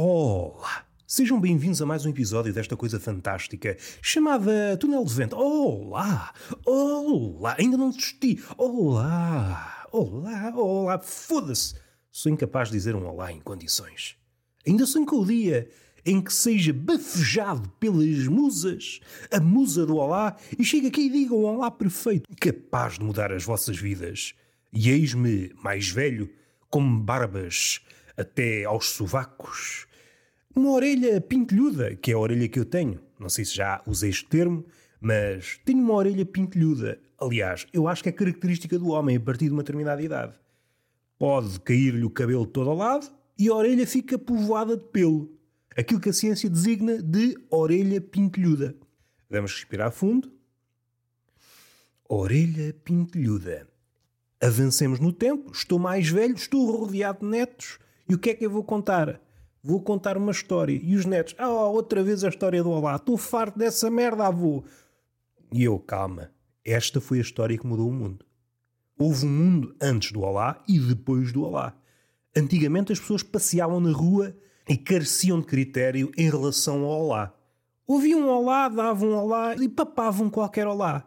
Olá! Sejam bem-vindos a mais um episódio desta coisa fantástica chamada Túnel de Vento. Olá! Olá! Ainda não desisti. Olá! Olá! Olá! Foda-se! Sou incapaz de dizer um olá em condições. Ainda sonho com o dia em que seja bafejado pelas musas, a musa do olá, e chegue aqui e diga um olá perfeito, capaz de mudar as vossas vidas. E eis-me mais velho, com barbas até aos sovacos, uma orelha pintelhuda, que é a orelha que eu tenho. Não sei se já usei este termo, mas tenho uma orelha pintelhuda. Aliás, eu acho que é característica do homem a partir de uma determinada idade. Pode cair-lhe o cabelo todo ao lado e a orelha fica povoada de pelo. Aquilo que a ciência designa de orelha pintelhuda. Vamos respirar fundo. Orelha pintelhuda. Avancemos no tempo, estou mais velho, estou rodeado de netos. E o que é que eu vou contar? Vou contar uma história. E os netos, ah, outra vez a história do Olá, estou farto dessa merda, avô. E eu, calma, esta foi a história que mudou o mundo. Houve um mundo antes do Olá e depois do Olá. Antigamente as pessoas passeavam na rua e careciam de critério em relação ao Olá. Ouviam um Olá, davam um Olá e papavam qualquer Olá.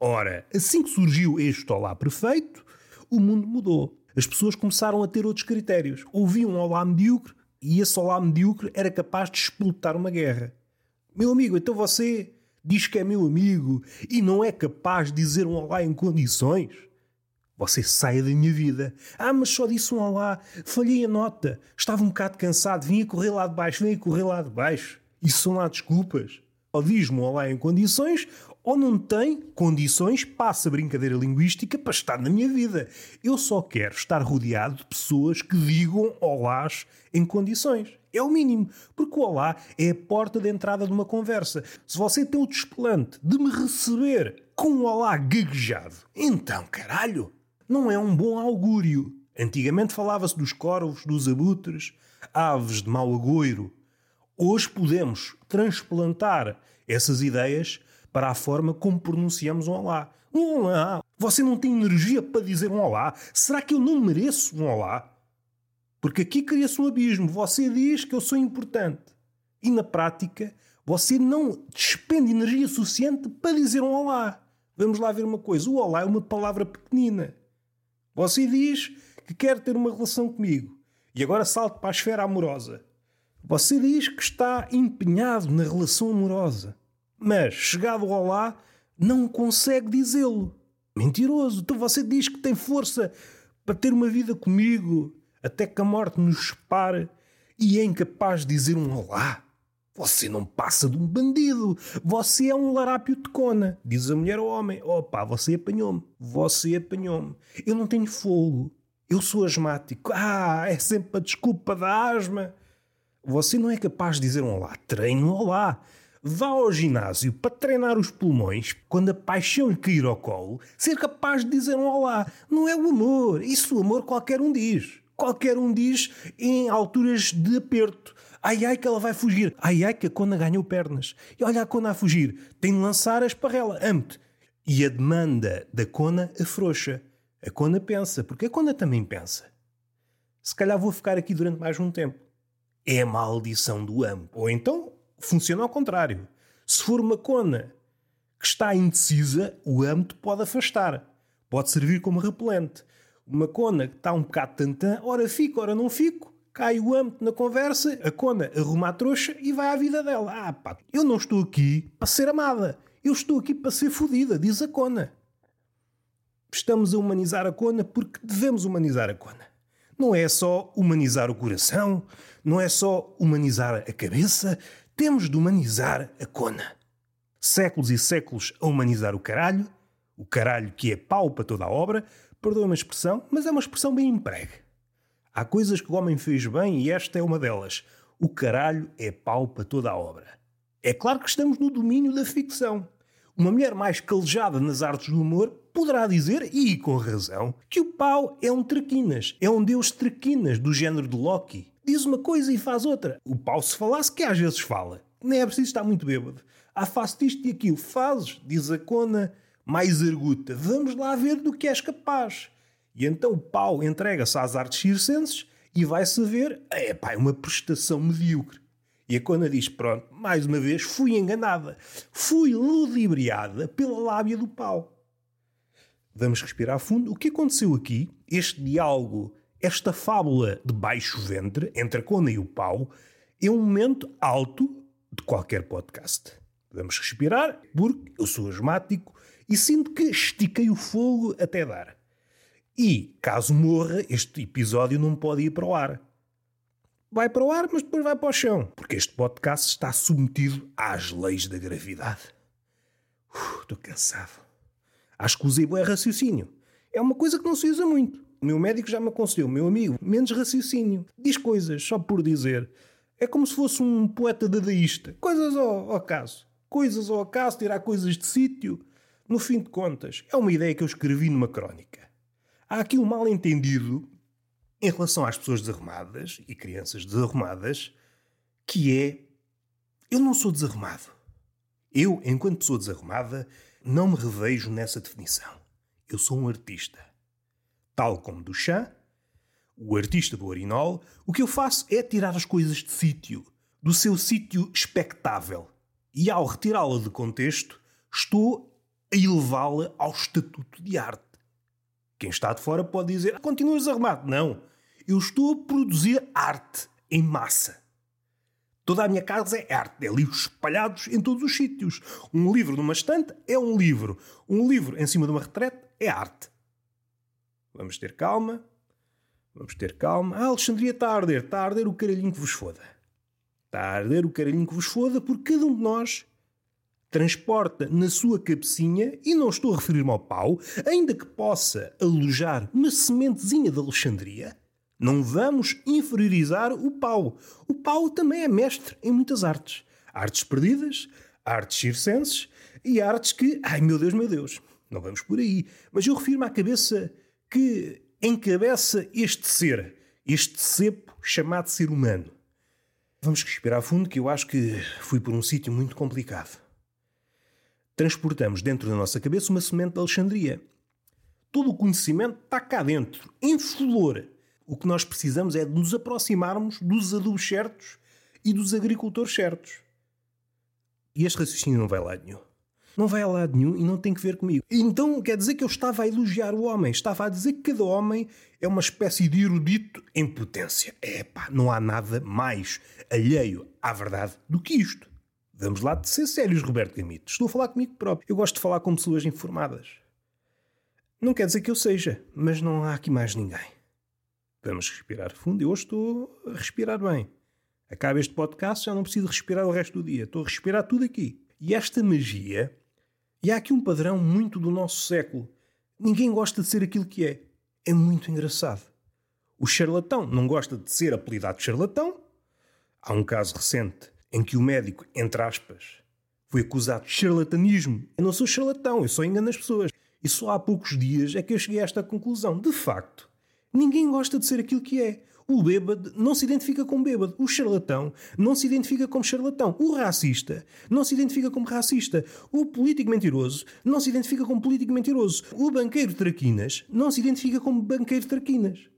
Ora, assim que surgiu este Olá perfeito, o mundo mudou. As pessoas começaram a ter outros critérios. Ouviam um Olá medíocre e esse Olá medíocre era capaz de explotar uma guerra. Meu amigo, então você diz que é meu amigo e não é capaz de dizer um Olá em condições? Você saia da minha vida. Ah, mas só disse um olá, falhei a nota, estava um bocado cansado, vim a correr lá de baixo, vim a correr lá de baixo. Isso são lá desculpas. Ou diz-me um olá em condições, ou não tem condições, passa brincadeira linguística para estar na minha vida. Eu só quero estar rodeado de pessoas que digam olás em condições. É o mínimo, porque o olá é a porta de entrada de uma conversa. Se você tem o desplante de me receber com um olá gaguejado, então, caralho, não é um bom augúrio. Antigamente falava-se dos corvos, dos abutres, aves de mau agouro. Hoje podemos transplantar essas ideias para a forma como pronunciamos um olá. Um olá. Você não tem energia para dizer um olá? Será que eu não mereço um olá? Porque aqui cria-se um abismo. Você diz que eu sou importante. E na prática, você não despende energia suficiente para dizer um olá. Vamos lá ver uma coisa. O olá é uma palavra pequenina. Você diz que quer ter uma relação comigo. E agora salto para a esfera amorosa. Você diz que está empenhado na relação amorosa mas chegado ao lá, não consegue dizê-lo. Mentiroso. Então você diz que tem força para ter uma vida comigo até que a morte nos separe e é incapaz de dizer um olá. Você não passa de um bandido. Você é um larápio de cona. Diz a mulher ao homem: Opa, você apanhou-me. Você apanhou-me. Eu não tenho fogo. Eu sou asmático. Ah, é sempre a desculpa da asma. Você não é capaz de dizer um olá. Treine um olá vá ao ginásio para treinar os pulmões, quando a paixão lhe cair ao colo, ser capaz de dizer um olá. Não é o amor. Isso o amor qualquer um diz. Qualquer um diz em alturas de aperto. Ai ai que ela vai fugir. Ai ai que a cona ganhou pernas. E olha a cona a fugir. Tem de lançar a esparrela. Ame-te. E a demanda da cona afrouxa. A cona pensa, porque a cona também pensa. Se calhar vou ficar aqui durante mais um tempo. É a maldição do amo. Ou então funciona ao contrário. Se for uma cona que está indecisa, o âmbito pode afastar. Pode servir como repelente. Uma cona que está um bocado tantã, ora fico, ora não fico, cai o âmbito na conversa, a cona arruma a trouxa e vai à vida dela. Ah pá, eu não estou aqui para ser amada. Eu estou aqui para ser fodida, diz a cona. Estamos a humanizar a cona porque devemos humanizar a cona. Não é só humanizar o coração, não é só humanizar a cabeça, temos de humanizar a cona. Séculos e séculos a humanizar o caralho, o caralho que é pau para toda a obra, perdoa uma expressão, mas é uma expressão bem empregue. Há coisas que o homem fez bem e esta é uma delas. O caralho é pau para toda a obra. É claro que estamos no domínio da ficção. Uma mulher mais calejada nas artes do humor poderá dizer, e com razão, que o pau é um traquinas, é um deus traquinas do género de Loki diz uma coisa e faz outra. O pau se falasse, que às vezes fala. Nem é preciso estar muito bêbado. Ah, faço isto e aquilo. Fazes, diz a cona, mais arguta. Vamos lá ver do que és capaz. E então o pau entrega-se às artes circenses e vai-se ver, é pá, é uma prestação medíocre. E a Cona diz: Pronto, mais uma vez fui enganada. Fui ludibriada pela lábia do pau. Vamos respirar fundo. O que aconteceu aqui, este diálogo, esta fábula de baixo ventre entre a Cona e o pau, é um momento alto de qualquer podcast. Vamos respirar, porque eu sou asmático e sinto que estiquei o fogo até dar. E, caso morra, este episódio não pode ir para o ar vai para o ar, mas depois vai para o chão, porque este podcast está submetido às leis da gravidade. Estou cansado. Acho que usei é raciocínio. É uma coisa que não se usa muito. O meu médico já me aconselhou, meu amigo, menos raciocínio. Diz coisas só por dizer. É como se fosse um poeta dadaísta. Coisas ao, ao acaso. Coisas ao acaso, tirar coisas de sítio. No fim de contas, é uma ideia que eu escrevi numa crónica. Há aqui um mal-entendido em relação às pessoas desarrumadas e crianças desarrumadas, que é eu não sou desarrumado. Eu, enquanto pessoa desarrumada, não me revejo nessa definição. Eu sou um artista. Tal como Duchamp, o artista do Arinol, o que eu faço é tirar as coisas de sítio, do seu sítio expectável. E ao retirá-la de contexto, estou a elevá-la ao estatuto de arte. Quem está de fora pode dizer: continuas desarrumado. Não. Eu estou a produzir arte em massa. Toda a minha casa é arte, é livros espalhados em todos os sítios. Um livro numa estante é um livro. Um livro em cima de uma retrete é arte. Vamos ter calma. Vamos ter calma. Ah, Alexandria está a arder. Está a arder o caralhinho que vos foda. Está a arder o caralhinho que vos foda porque cada um de nós transporta na sua cabecinha, e não estou a referir-me ao pau, ainda que possa alojar uma sementezinha de Alexandria, não vamos inferiorizar o Paulo. O Paulo também é mestre em muitas artes. Artes perdidas, artes circenses e artes que, ai meu Deus, meu Deus, não vamos por aí. Mas eu refiro-me à cabeça que encabeça este ser, este cepo chamado ser humano. Vamos respirar fundo, que eu acho que fui por um sítio muito complicado. Transportamos dentro da nossa cabeça uma semente de Alexandria. Todo o conhecimento está cá dentro, em flor. O que nós precisamos é de nos aproximarmos dos adubos certos e dos agricultores certos. E este raciocínio não vai lá nenhum. Não vai a lado nenhum e não tem que ver comigo. Então quer dizer que eu estava a elogiar o homem, estava a dizer que cada homem é uma espécie de erudito em potência. É pá, não há nada mais alheio à verdade do que isto. Vamos lá de ser sérios, Roberto Gamito. Estou a falar comigo próprio. Eu gosto de falar com pessoas informadas. Não quer dizer que eu seja, mas não há aqui mais ninguém. Vamos respirar fundo. Eu hoje estou a respirar bem. Acaba este podcast, já não preciso respirar o resto do dia. Estou a respirar tudo aqui. E esta magia, e há aqui um padrão muito do nosso século. Ninguém gosta de ser aquilo que é. É muito engraçado. O charlatão não gosta de ser apelidado de charlatão. Há um caso recente em que o médico, entre aspas, foi acusado de charlatanismo. Eu não sou charlatão, eu só engano as pessoas. E só há poucos dias é que eu cheguei a esta conclusão. De facto, Ninguém gosta de ser aquilo que é. O bêbado não se identifica como bêbado. O charlatão não se identifica como charlatão. O racista não se identifica como racista. O político mentiroso não se identifica como político mentiroso. O banqueiro traquinas não se identifica como banqueiro traquinas.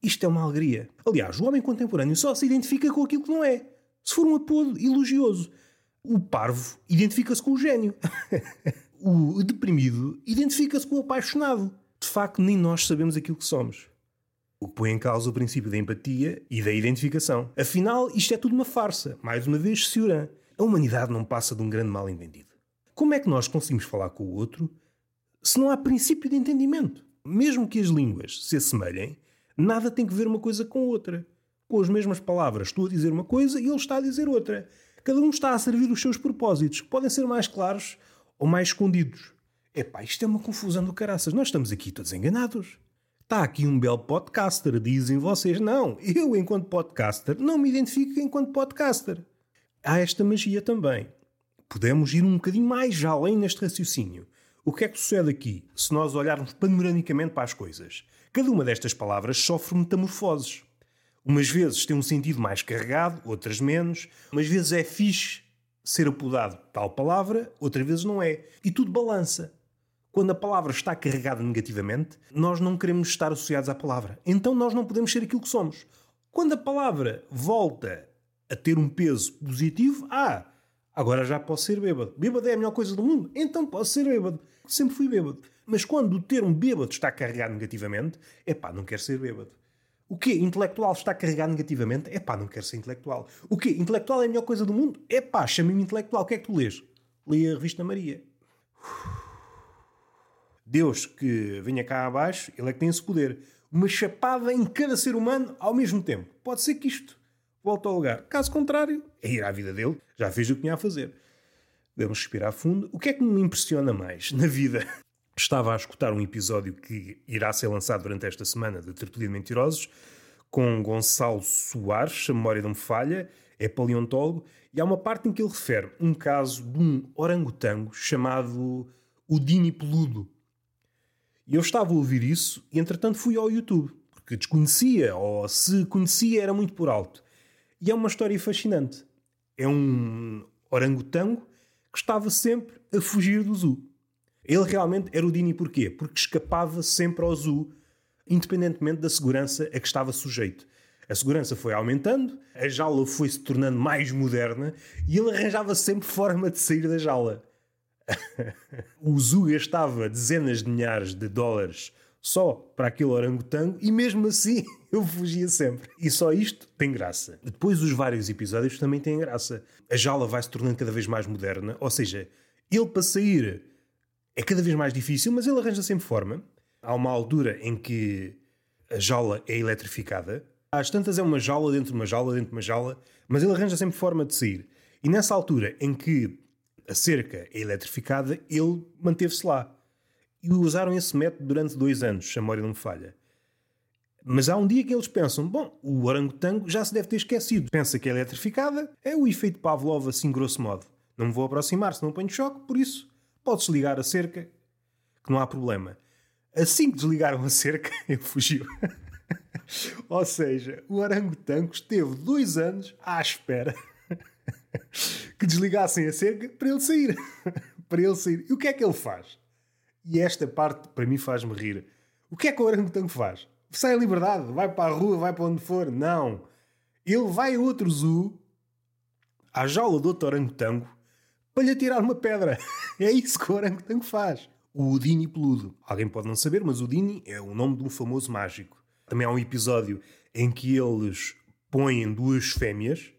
Isto é uma alegria. Aliás, o homem contemporâneo só se identifica com aquilo que não é. Se for um apodo elogioso. O parvo identifica-se com o gênio. o deprimido identifica-se com o apaixonado. De facto, nem nós sabemos aquilo que somos o que põe em causa o princípio da empatia e da identificação. Afinal, isto é tudo uma farsa. Mais uma vez, Seuran. A humanidade não passa de um grande mal entendido. Como é que nós conseguimos falar com o outro se não há princípio de entendimento? Mesmo que as línguas se assemelhem, nada tem que ver uma coisa com outra. Com as mesmas palavras, estou a dizer uma coisa e ele está a dizer outra. Cada um está a servir os seus propósitos, que podem ser mais claros ou mais escondidos. Epá, isto é uma confusão do caraças. Nós estamos aqui todos enganados. Está aqui um belo podcaster, dizem vocês. Não, eu, enquanto podcaster, não me identifico enquanto podcaster. Há esta magia também. Podemos ir um bocadinho mais além neste raciocínio. O que é que sucede aqui, se nós olharmos panoramicamente para as coisas? Cada uma destas palavras sofre metamorfoses. Umas vezes tem um sentido mais carregado, outras menos. Umas vezes é fixe ser apodado tal palavra, outras vezes não é. E tudo balança. Quando a palavra está carregada negativamente, nós não queremos estar associados à palavra. Então nós não podemos ser aquilo que somos. Quando a palavra volta a ter um peso positivo, ah, agora já posso ser bêbado. Bêbado é a melhor coisa do mundo, então posso ser bêbado. Sempre fui bêbado. Mas quando o termo bêbado está carregado negativamente, é pá, não quero ser bêbado. O quê? Intelectual está carregado negativamente? É pá, não quero ser intelectual. O quê? Intelectual é a melhor coisa do mundo? É pá, chama-me intelectual. O que é que tu lês? Li a revista Maria. Deus que venha cá abaixo, ele é que tem esse poder. Uma chapada em cada ser humano ao mesmo tempo. Pode ser que isto volte ao lugar. Caso contrário, é ir à vida dele. Já fez o que tinha a fazer. Devemos respirar fundo. O que é que me impressiona mais na vida? Estava a escutar um episódio que irá ser lançado durante esta semana de Tertulia de Mentirosos com Gonçalo Soares, a memória não me falha, é paleontólogo, e há uma parte em que ele refere um caso de um orangotango chamado o Dini Peludo. Eu estava a ouvir isso e entretanto fui ao YouTube, porque desconhecia, ou se conhecia era muito por alto. E é uma história fascinante. É um orangotango que estava sempre a fugir do zoo. Ele realmente era o Dini porquê? Porque escapava sempre ao zoo, independentemente da segurança a que estava sujeito. A segurança foi aumentando, a jaula foi se tornando mais moderna e ele arranjava sempre forma de sair da jaula. O zoo gastava dezenas de milhares de dólares só para aquele orangotango e mesmo assim eu fugia sempre. E só isto tem graça. Depois os vários episódios também têm graça. A jaula vai se tornando cada vez mais moderna, ou seja, ele para sair é cada vez mais difícil, mas ele arranja sempre forma. Há uma altura em que a jaula é eletrificada. Às tantas é uma jaula dentro de uma jaula dentro de uma jaula, mas ele arranja sempre forma de sair. E nessa altura em que a cerca é eletrificada, ele manteve-se lá. E usaram esse método durante dois anos, se a memória não me falha. Mas há um dia que eles pensam: bom, o orangotango já se deve ter esquecido. Pensa que é eletrificada, é o efeito Pavlov, assim, grosso modo. Não me vou aproximar, se não ponho choque, por isso Podes ligar a cerca, que não há problema. Assim que desligaram a cerca, ele fugiu. Ou seja, o orangotango esteve dois anos à espera que desligassem a cerca para ele sair. para ele sair. E o que é que ele faz? E esta parte, para mim, faz-me rir. O que é que o orangotango faz? Sai a liberdade, vai para a rua, vai para onde for. Não. Ele vai a outro zoo, à jaula do outro orangotango, para lhe atirar uma pedra. é isso que o orangotango faz. O Udini peludo. Alguém pode não saber, mas o Udini é o nome de um famoso mágico. Também há um episódio em que eles põem duas fêmeas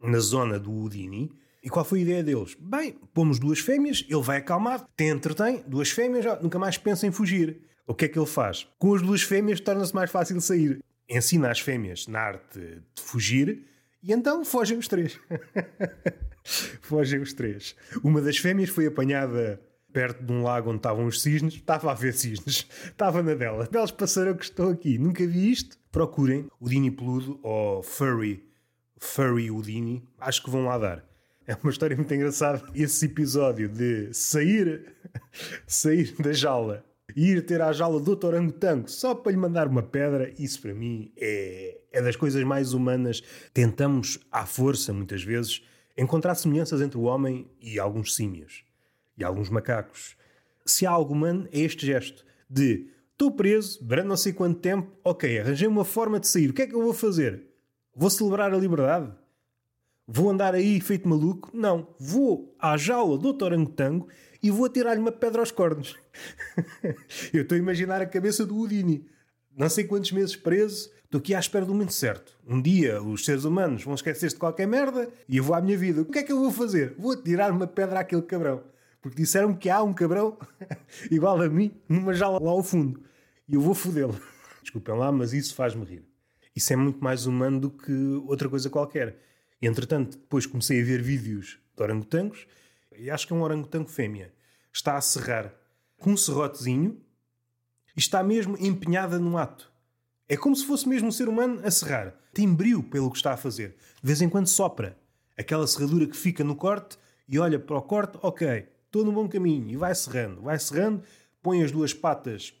na zona do Udini. E qual foi a ideia deles? Bem, pomos duas fêmeas, ele vai acalmar, tem entretém, duas fêmeas, nunca mais pensa em fugir. O que é que ele faz? Com as duas fêmeas torna-se mais fácil sair. Ensina as fêmeas na arte de fugir e então fogem os três. fogem os três. Uma das fêmeas foi apanhada perto de um lago onde estavam os cisnes. Estava a ver cisnes. Estava na dela. Belos passaram que estou aqui. Nunca vi isto. Procurem o Dini Peludo ou Furry. Furry Udini. Acho que vão lá dar. É uma história muito engraçada. Esse episódio de sair, sair da jaula e ir ter à jaula do orangotango só para lhe mandar uma pedra, isso para mim é, é das coisas mais humanas. Tentamos, à força, muitas vezes, encontrar semelhanças entre o homem e alguns símios e alguns macacos. Se há algo humano, é este gesto de estou preso durante não sei quanto tempo, ok, arranjei uma forma de sair, o que é que eu vou fazer? Vou celebrar a liberdade? Vou andar aí feito maluco? Não. Vou à jaula do orangotango e vou atirar-lhe uma pedra aos cornos. eu estou a imaginar a cabeça do Udini. Não sei quantos meses preso, estou aqui à espera do momento certo. Um dia os seres humanos vão esquecer-se de qualquer merda e eu vou à minha vida. O que é que eu vou fazer? Vou atirar uma pedra àquele cabrão. Porque disseram que há um cabrão igual a mim numa jaula lá ao fundo. E eu vou fodê-lo. Desculpem lá, mas isso faz-me rir. Isso é muito mais humano do que outra coisa qualquer. Entretanto, depois comecei a ver vídeos de orangotangos e acho que é um orangotango fêmea. Está a serrar com um serrotezinho e está mesmo empenhada no ato. É como se fosse mesmo um ser humano a serrar. Tem brio pelo que está a fazer. De vez em quando sopra. Aquela serradura que fica no corte e olha para o corte, ok, estou no bom caminho. E vai serrando, vai serrando, põe as duas patas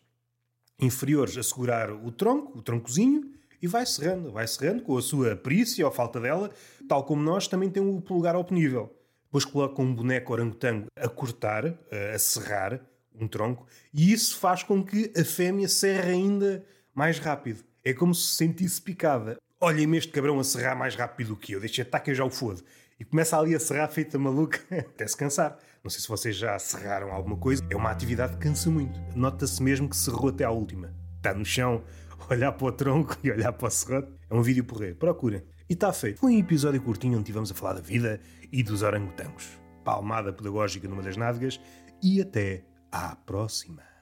inferiores a segurar o tronco, o troncozinho, e vai serrando, vai serrando com a sua perícia ou falta dela, tal como nós também tem o polegar oponível. Depois coloca um boneco orangotango a cortar, a serrar um tronco, e isso faz com que a fêmea serre ainda mais rápido. É como se sentisse picada. Olhem-me este cabrão a serrar mais rápido do que eu, deixa estar que eu já o fodo. E começa ali a serrar feita maluca até se cansar. Não sei se vocês já serraram alguma coisa, é uma atividade que cansa muito. Nota-se mesmo que serrou até à última. Está no chão, olhar para o tronco e olhar para o serrote. É um vídeo porreiro, procurem. E está feito. Foi um episódio curtinho onde tivemos a falar da vida e dos orangotangos. Palmada pedagógica numa das nádegas e até à próxima.